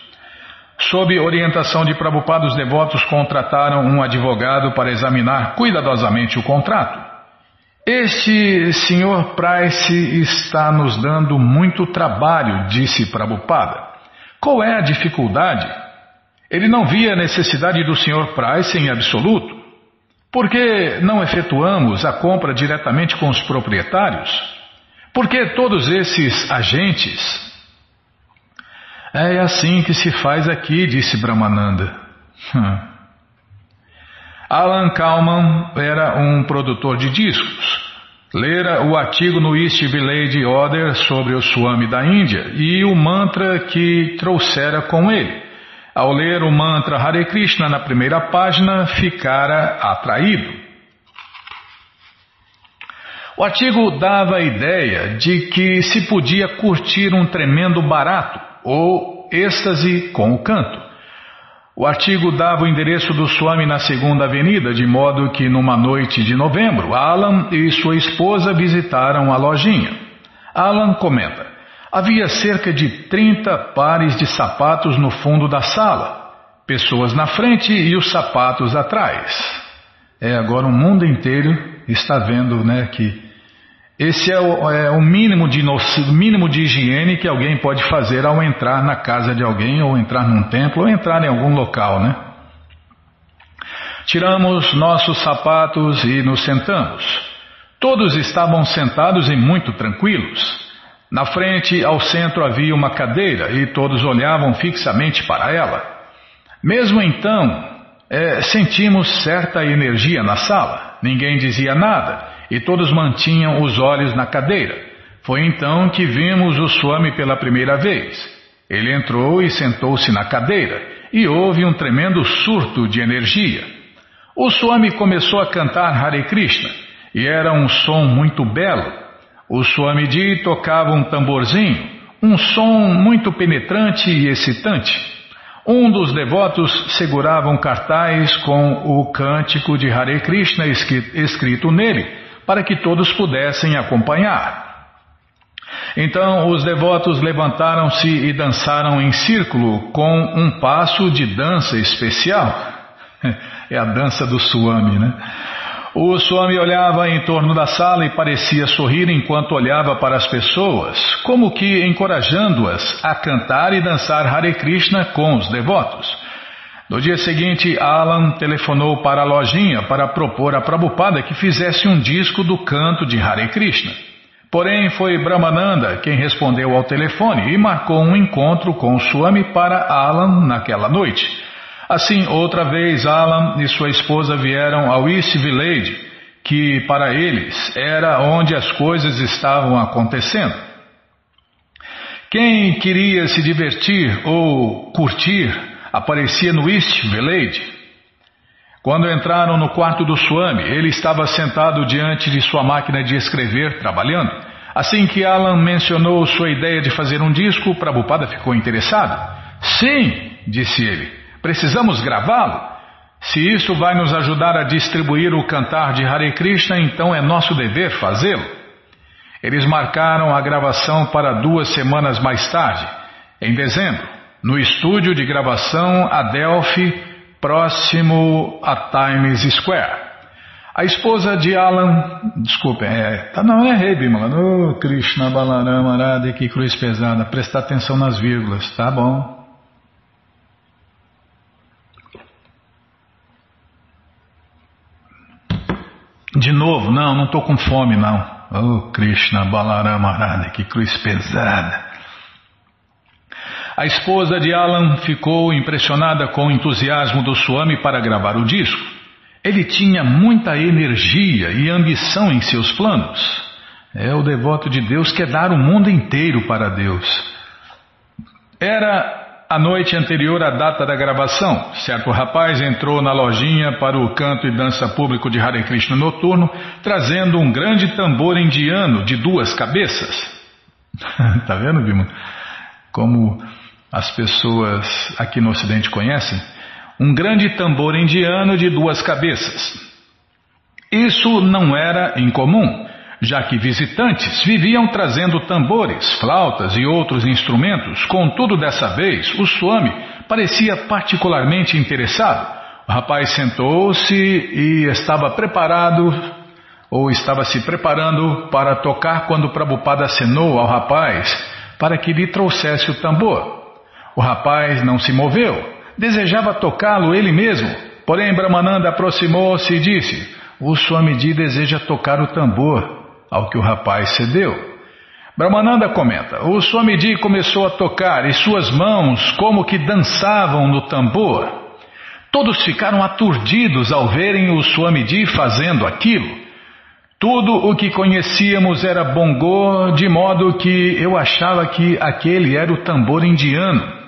Sob orientação de Prabhupada, os devotos contrataram um advogado para examinar cuidadosamente o contrato. Este Sr. Price está nos dando muito trabalho, disse Prabhupada. Qual é a dificuldade? Ele não via a necessidade do Sr. Price em absoluto. Por que não efetuamos a compra diretamente com os proprietários? Por que todos esses agentes? É assim que se faz aqui, disse Brahmananda. Hum. Alan Kalman era um produtor de discos. Lera o artigo no East Village Order sobre o Swami da Índia e o mantra que trouxera com ele. Ao ler o mantra Hare Krishna na primeira página, ficara atraído. O artigo dava a ideia de que se podia curtir um tremendo barato ou êxtase com o canto. O artigo dava o endereço do Swami na segunda avenida, de modo que numa noite de novembro, Alan e sua esposa visitaram a lojinha. Alan comenta: Havia cerca de 30 pares de sapatos no fundo da sala, pessoas na frente e os sapatos atrás. É, agora o mundo inteiro está vendo né, que esse é o, é o mínimo, de, mínimo de higiene que alguém pode fazer ao entrar na casa de alguém, ou entrar num templo, ou entrar em algum local, né? Tiramos nossos sapatos e nos sentamos. Todos estavam sentados e muito tranquilos. Na frente, ao centro, havia uma cadeira e todos olhavam fixamente para ela. Mesmo então, é, sentimos certa energia na sala. Ninguém dizia nada e todos mantinham os olhos na cadeira. Foi então que vimos o Swami pela primeira vez. Ele entrou e sentou-se na cadeira e houve um tremendo surto de energia. O Swami começou a cantar Hare Krishna e era um som muito belo. O Swamiji tocava um tamborzinho, um som muito penetrante e excitante. Um dos devotos segurava um cartaz com o cântico de Hare Krishna escrito nele, para que todos pudessem acompanhar. Então os devotos levantaram-se e dançaram em círculo com um passo de dança especial. É a dança do Swami, né? O Swami olhava em torno da sala e parecia sorrir enquanto olhava para as pessoas, como que encorajando-as a cantar e dançar Hare Krishna com os devotos. No dia seguinte, Alan telefonou para a lojinha para propor a Prabhupada que fizesse um disco do canto de Hare Krishna. Porém, foi Brahmananda quem respondeu ao telefone e marcou um encontro com Swami para Alan naquela noite. Assim, outra vez, Alan e sua esposa vieram ao East Village, que para eles era onde as coisas estavam acontecendo. Quem queria se divertir ou curtir aparecia no East Village. Quando entraram no quarto do Swami, ele estava sentado diante de sua máquina de escrever, trabalhando. Assim que Alan mencionou sua ideia de fazer um disco, Prabhupada ficou interessado. Sim, disse ele, precisamos gravá-lo. Se isso vai nos ajudar a distribuir o cantar de Hare Krishna, então é nosso dever fazê-lo. Eles marcaram a gravação para duas semanas mais tarde, em dezembro, no estúdio de gravação Adelphi, próximo a Times Square. A esposa de Alan, desculpe, é, tá, não é Rei Bimala, oh, Krishna Balarama Radha, que cruz pesada, prestar atenção nas vírgulas, tá bom. De novo, não, não estou com fome não. Oh Krishna Balarama Radha, que cruz pesada. A esposa de Alan ficou impressionada com o entusiasmo do Swami para gravar o disco. Ele tinha muita energia e ambição em seus planos. É o devoto de Deus que é dar o mundo inteiro para Deus. Era a noite anterior à data da gravação, certo rapaz entrou na lojinha para o canto e dança público de Hare Krishna noturno, trazendo um grande tambor indiano de duas cabeças. tá vendo, Bima? Como as pessoas aqui no Ocidente conhecem? Um grande tambor indiano de duas cabeças. Isso não era incomum já que visitantes viviam trazendo tambores, flautas e outros instrumentos. Contudo, dessa vez, o Swami parecia particularmente interessado. O rapaz sentou-se e estava preparado, ou estava se preparando para tocar quando Prabhupada acenou ao rapaz para que lhe trouxesse o tambor. O rapaz não se moveu, desejava tocá-lo ele mesmo. Porém, Brahmananda aproximou-se e disse: O Swamiji deseja tocar o tambor ao que o rapaz cedeu. Brahmananda comenta: O Swamiji começou a tocar e suas mãos como que dançavam no tambor. Todos ficaram aturdidos ao verem o Swamiji fazendo aquilo. Tudo o que conhecíamos era bongô, de modo que eu achava que aquele era o tambor indiano.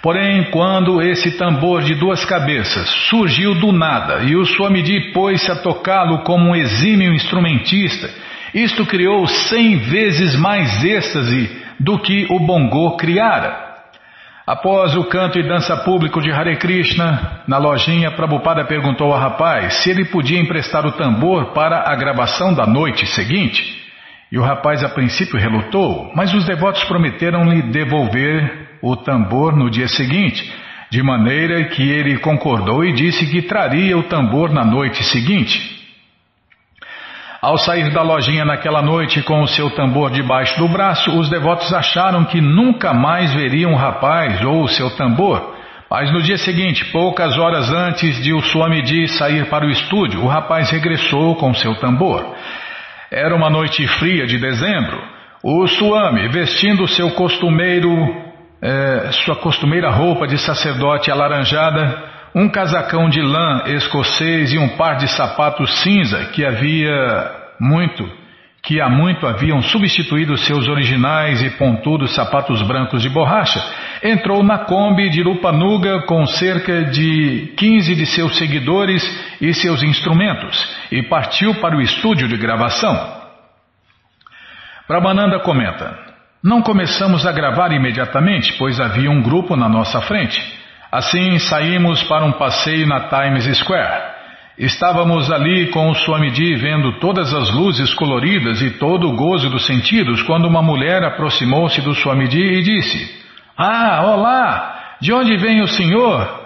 Porém, quando esse tambor de duas cabeças surgiu do nada e o Swamiji pôs-se a tocá-lo como um exímio instrumentista, isto criou cem vezes mais êxtase do que o bongô criara. Após o canto e dança público de Hare Krishna, na lojinha, Prabhupada perguntou ao rapaz se ele podia emprestar o tambor para a gravação da noite seguinte. E o rapaz a princípio relutou, mas os devotos prometeram lhe devolver o tambor no dia seguinte, de maneira que ele concordou e disse que traria o tambor na noite seguinte. Ao sair da lojinha naquela noite com o seu tambor debaixo do braço, os devotos acharam que nunca mais veriam o rapaz ou o seu tambor. Mas no dia seguinte, poucas horas antes de o Swamiji sair para o estúdio, o rapaz regressou com seu tambor. Era uma noite fria de dezembro. O Swami, vestindo seu costumeiro, é, sua costumeira roupa de sacerdote alaranjada, um casacão de lã escocês e um par de sapatos cinza que havia muito, que há muito haviam substituído seus originais e pontudos sapatos brancos de borracha, entrou na Kombi de Lupanuga com cerca de 15 de seus seguidores e seus instrumentos e partiu para o estúdio de gravação. Brahmananda comenta: Não começamos a gravar imediatamente, pois havia um grupo na nossa frente. Assim saímos para um passeio na Times Square. Estávamos ali com o Swamiji vendo todas as luzes coloridas e todo o gozo dos sentidos quando uma mulher aproximou-se do Swamiji e disse: Ah, olá! De onde vem o senhor?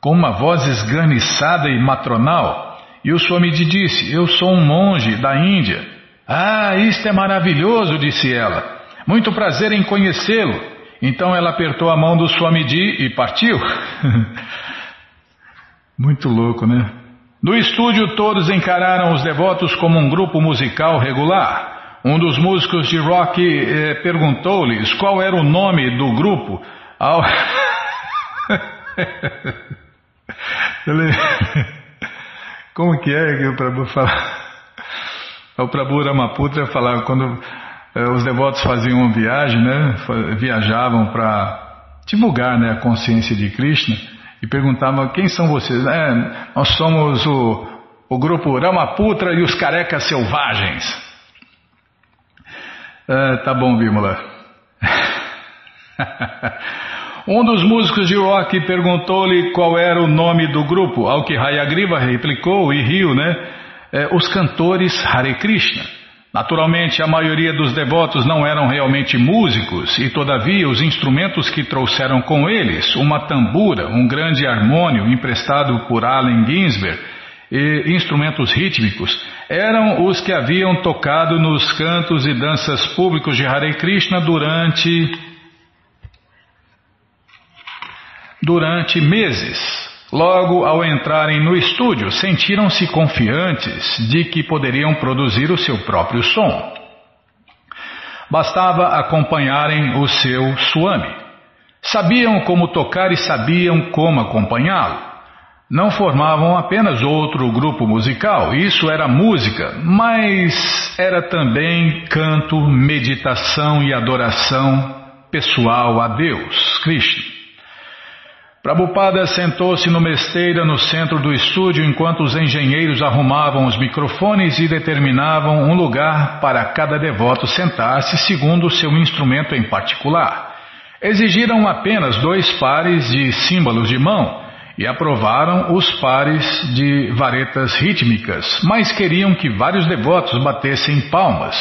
Com uma voz esganiçada e matronal. E o Swamiji disse: Eu sou um monge da Índia. Ah, isto é maravilhoso, disse ela. Muito prazer em conhecê-lo. Então ela apertou a mão do Swamiji e partiu. Muito louco, né? No estúdio, todos encararam os devotos como um grupo musical regular. Um dos músicos de rock eh, perguntou-lhes qual era o nome do grupo. Ao... Como que é que o Prabhu fala? O Prabhu Ramaputra falava quando os devotos faziam uma viagem, né? Viajavam para divulgar né, a consciência de Krishna e perguntavam quem são vocês? É, nós somos o, o grupo Ramaputra e os carecas selvagens. Ah, tá bom, Bímola. um dos músicos de rock perguntou-lhe qual era o nome do grupo, ao que Hayagriva replicou e riu, né? É, os cantores Hare Krishna. Naturalmente, a maioria dos devotos não eram realmente músicos, e todavia os instrumentos que trouxeram com eles, uma tambura, um grande harmônio emprestado por Allen Ginsberg, e instrumentos rítmicos, eram os que haviam tocado nos cantos e danças públicos de Hare Krishna durante durante meses. Logo, ao entrarem no estúdio, sentiram-se confiantes de que poderiam produzir o seu próprio som. Bastava acompanharem o seu Swami. Sabiam como tocar e sabiam como acompanhá-lo. Não formavam apenas outro grupo musical, isso era música, mas era também canto, meditação e adoração pessoal a Deus, Krishna. Prabhupada sentou-se numa esteira no centro do estúdio enquanto os engenheiros arrumavam os microfones e determinavam um lugar para cada devoto sentar-se segundo o seu instrumento em particular. Exigiram apenas dois pares de símbolos de mão e aprovaram os pares de varetas rítmicas, mas queriam que vários devotos batessem palmas.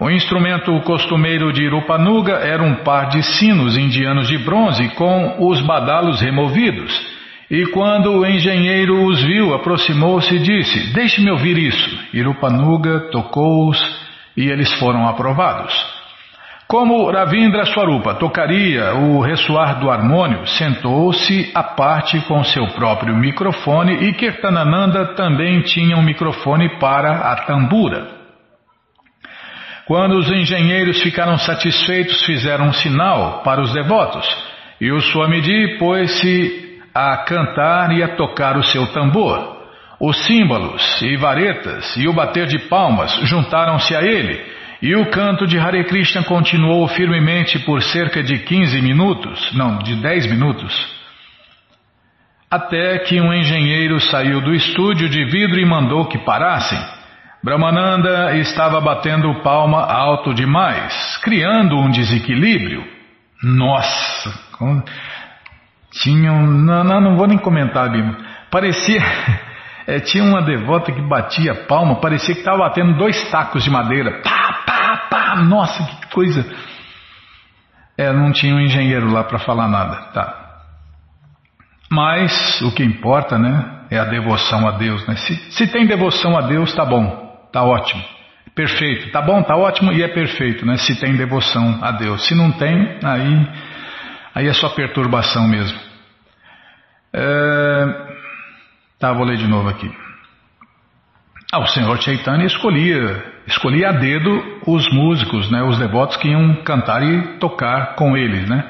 O instrumento costumeiro de Irupanuga era um par de sinos indianos de bronze com os badalos removidos. E quando o engenheiro os viu, aproximou-se e disse: Deixe-me ouvir isso. Irupanuga tocou-os e eles foram aprovados. Como Ravindra Swarupa tocaria o ressoar do harmônio, sentou-se à parte com seu próprio microfone e Kirtanananda também tinha um microfone para a tambura. Quando os engenheiros ficaram satisfeitos, fizeram um sinal para os devotos, e o Swamiji pôs-se a cantar e a tocar o seu tambor. Os símbolos e varetas e o bater de palmas juntaram-se a ele, e o canto de Hare Krishna continuou firmemente por cerca de 15 minutos, não, de 10 minutos. Até que um engenheiro saiu do estúdio de vidro e mandou que parassem. Brahmananda estava batendo palma alto demais, criando um desequilíbrio. Nossa, tinha um... não, não, não vou nem comentar, Bima. Parecia, é, tinha uma devota que batia palma, parecia que estava batendo dois tacos de madeira. Pá, pá, pá, nossa, que coisa. É, não tinha um engenheiro lá para falar nada, tá. Mas o que importa, né, é a devoção a Deus, né? Se, se tem devoção a Deus, tá bom. Tá ótimo. Perfeito. Tá bom, tá ótimo e é perfeito, né? Se tem devoção a Deus. Se não tem, aí, aí é só perturbação mesmo. É... Tá, vou ler de novo aqui. Ah, o Senhor Chaitanya escolhia, escolhia a dedo os músicos, né, os devotos que iam cantar e tocar com eles, né?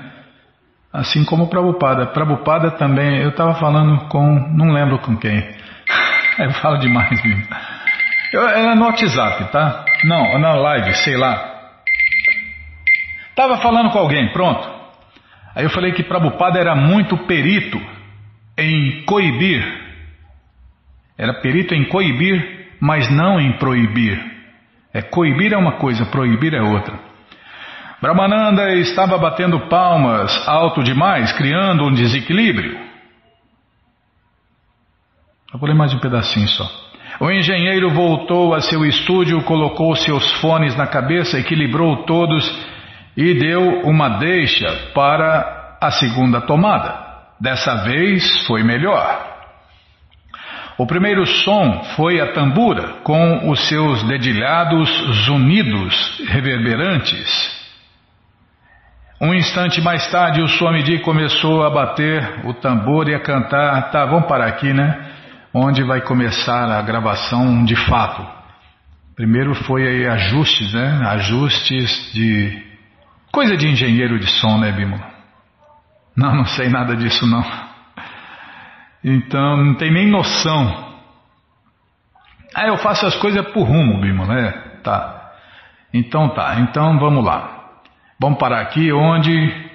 Assim como o Prabhupada. Prabhupada também, eu estava falando com, não lembro com quem. eu falo demais mesmo. Era no WhatsApp, tá? Não, na live, sei lá. Tava falando com alguém, pronto. Aí eu falei que Prabhupada era muito perito em coibir. Era perito em coibir, mas não em proibir. É coibir é uma coisa, proibir é outra. Brahmananda estava batendo palmas alto demais, criando um desequilíbrio. Eu vou ler mais um pedacinho só. O engenheiro voltou a seu estúdio, colocou seus fones na cabeça, equilibrou todos e deu uma deixa para a segunda tomada. Dessa vez foi melhor. O primeiro som foi a tambura, com os seus dedilhados zunidos reverberantes. Um instante mais tarde, o Swamiji começou a bater o tambor e a cantar. Tá, vamos parar aqui, né? Onde vai começar a gravação de fato. Primeiro foi aí ajustes, né? Ajustes de. Coisa de engenheiro de som, né, Bímola? Não, não sei nada disso não. Então, não tem nem noção. Ah, eu faço as coisas por rumo, Bímola, né? Tá. Então tá, então vamos lá. Vamos parar aqui onde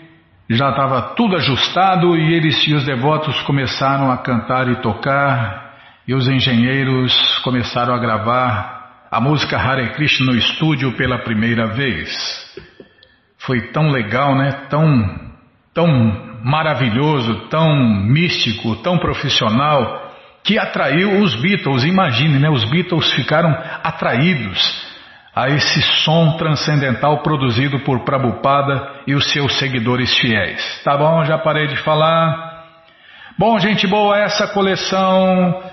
já estava tudo ajustado e eles e os devotos começaram a cantar e tocar e os engenheiros começaram a gravar a música Hare Krishna no estúdio pela primeira vez. Foi tão legal, né? Tão, tão maravilhoso, tão místico, tão profissional, que atraiu os Beatles. Imagine, né? Os Beatles ficaram atraídos a esse som transcendental produzido por Prabhupada e os seus seguidores fiéis. Tá bom, já parei de falar. Bom, gente boa, essa coleção,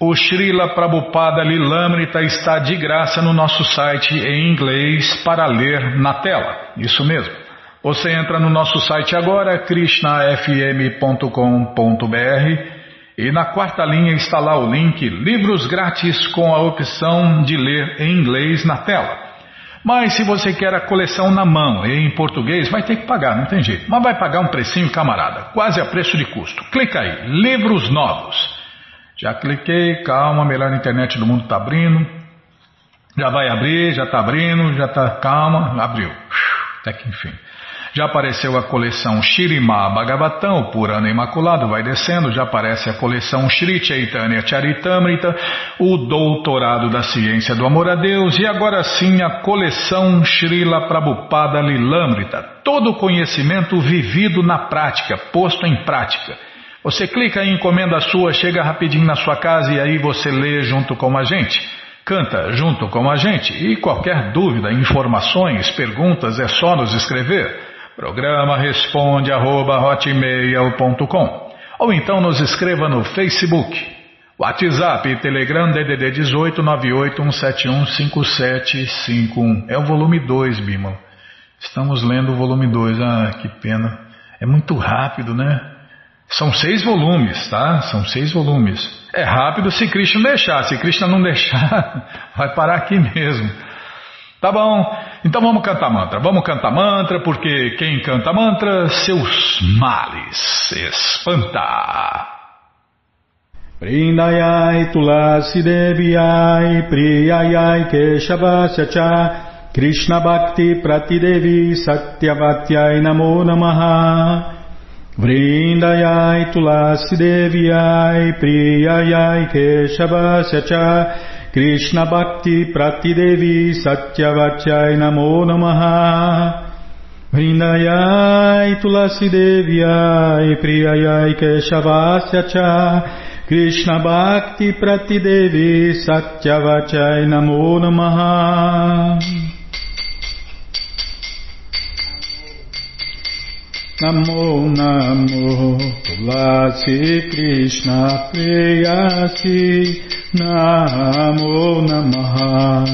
o Srila Prabhupada Lilamrita está de graça no nosso site em inglês para ler na tela. Isso mesmo. Você entra no nosso site agora, krishnafm.com.br e na quarta linha está lá o link Livros Grátis com a opção de ler em inglês na tela. Mas se você quer a coleção na mão e em português, vai ter que pagar, não tem jeito. Mas vai pagar um precinho, camarada, quase a preço de custo. Clica aí, Livros Novos. Já cliquei, calma, melhor internet do mundo está abrindo. Já vai abrir, já está abrindo, já está, calma, abriu. Até que enfim. Já apareceu a coleção Shirima Bhagavatam, o Purana Imaculado, vai descendo. Já aparece a coleção Shri Chaitanya Charitamrita, o Doutorado da Ciência do Amor a Deus. E agora sim a coleção Srila Prabhupada Lilamrita. Todo conhecimento vivido na prática, posto em prática. Você clica em encomenda sua, chega rapidinho na sua casa e aí você lê junto com a gente. Canta junto com a gente e qualquer dúvida, informações, perguntas é só nos escrever. Programa responde arroba ou então nos escreva no Facebook, WhatsApp e Telegram DDD 18 981715751. É o volume 2, Bima. Estamos lendo o volume 2. Ah, que pena. É muito rápido, né? São seis volumes, tá? São seis volumes. É rápido se Krishna deixar. Se Krishna não deixar, vai parar aqui mesmo. Tá bom? Então vamos cantar mantra. Vamos cantar mantra, porque quem canta mantra, seus males espanta. Vrindayai tulasi deviai priyayai keshavasya cha Krishna bhakti pratidevi satyavatyai namo namaha Vrindayai tulasi deviai priyayai keshavasya Krishna Bhakti Pratidevi Satyavachai Namo Namaha. Vrindayai Tulasi Deviai Priyayai Keshavasya Cha Namo Namo Tulasi Krishna Priyasi Namo Namaha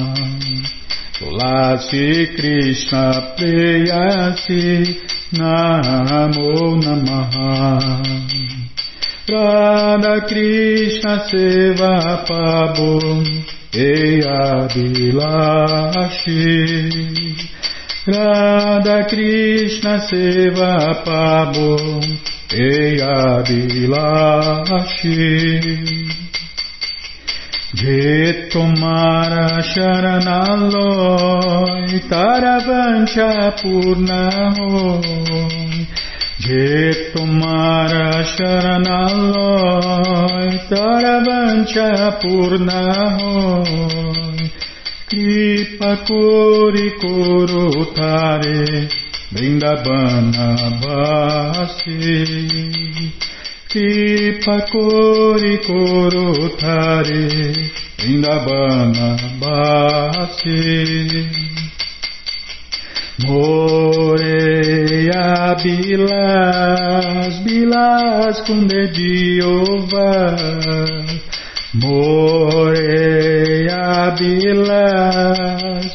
Tulasi Krishna Preyasi Namo Namaha Radha Krishna Seva Pabo Eya Bilashi Radha Krishna Seva Pabo Eya Bilashi Je tomara sharanaloy taravancha purnahoy Je tomara sharanaloy taravancha purnahoy Kripa kori korotare Vrindavana vasi. Kipakori Korotare Vrindavana Bhasi Moreia Bilas, Bilas com dediovar Moreia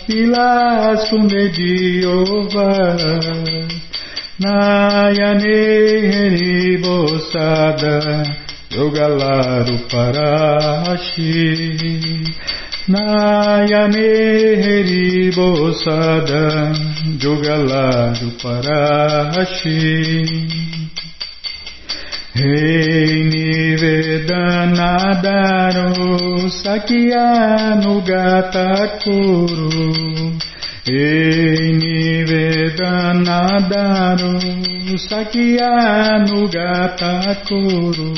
Bilas com dediovar Nayane Bosada Yogalaru Parashi Nayane Bosada Yogalaru Parashi Rei Nivedanadaro Sakyanugata Kuru. Rei Nivedanadaro Sakyanugata Kuru.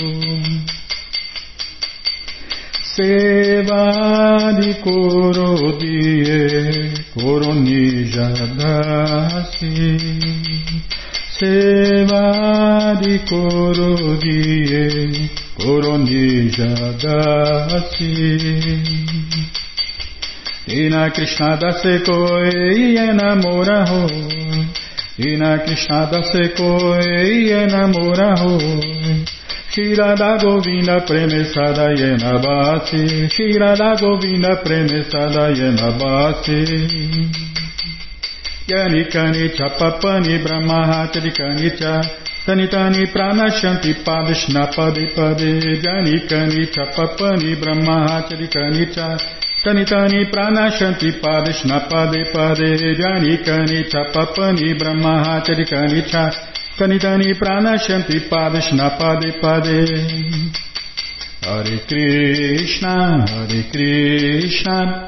Coro de Die da Dasi. सेवादि कुरु गिये कुरु निजदासि Ina Krishna da mora ho Ina Krishna da Sekoe enamorarro Shira da Govinda premessada yenabasi Shira da Govinda premessada yenabasi Yanikani Chapapani Brahmahachari Kanicha Tanitani Pranashanti Padishna Pade Pade Janikani Chapapani Brahmahachari Kanicha Tanitani Pranashanti Padishna Pade Pade Janikani Chapapani Brahmahachari Kanicha Kanitani Pranashanti Padashna Pade Pade Hare Krishna Hare Krishna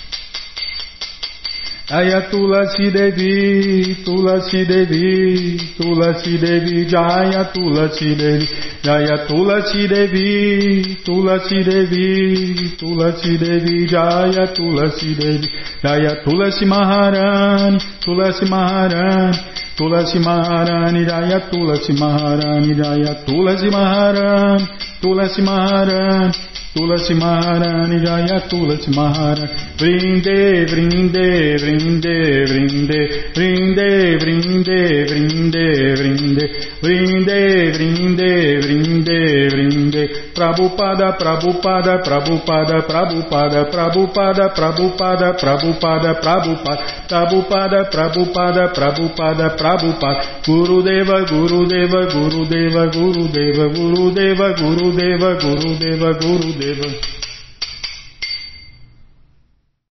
Aya Tulasi Devi, Tulasi Devi, Tulasi Devi, Jaya Tulasi Devi, Jaya Tulasi Devi, Tulasi Devi, Tulasi Devi, Jaya Tulasi Devi, Jaya Tulasi Maharani, Tulasi Maharani, Tulasi Maharani, Jaya Tulasi Maharani, Jaya Tulasi Maharani, Tulasi Maharani. Tulasi Maharani Jaya Tulasi Maharani. Vrinde Vrinde Vrinde Vrinde. Vrinde Vrinde Vrinde Vrinde. Vrinde Vrinde Vrinde Vrinde. Prabhupada Prabhupada Prabhupada Prabhupada Prabhupada Prabhupada Prabhupada Prabhupada. Prabhupada Prabhupada Prabhupada Prabhupada. Gurudeva Gurudeva Gurudeva Gurudeva Gurudeva Gurudeva Gurudeva Gurudeva Neiva.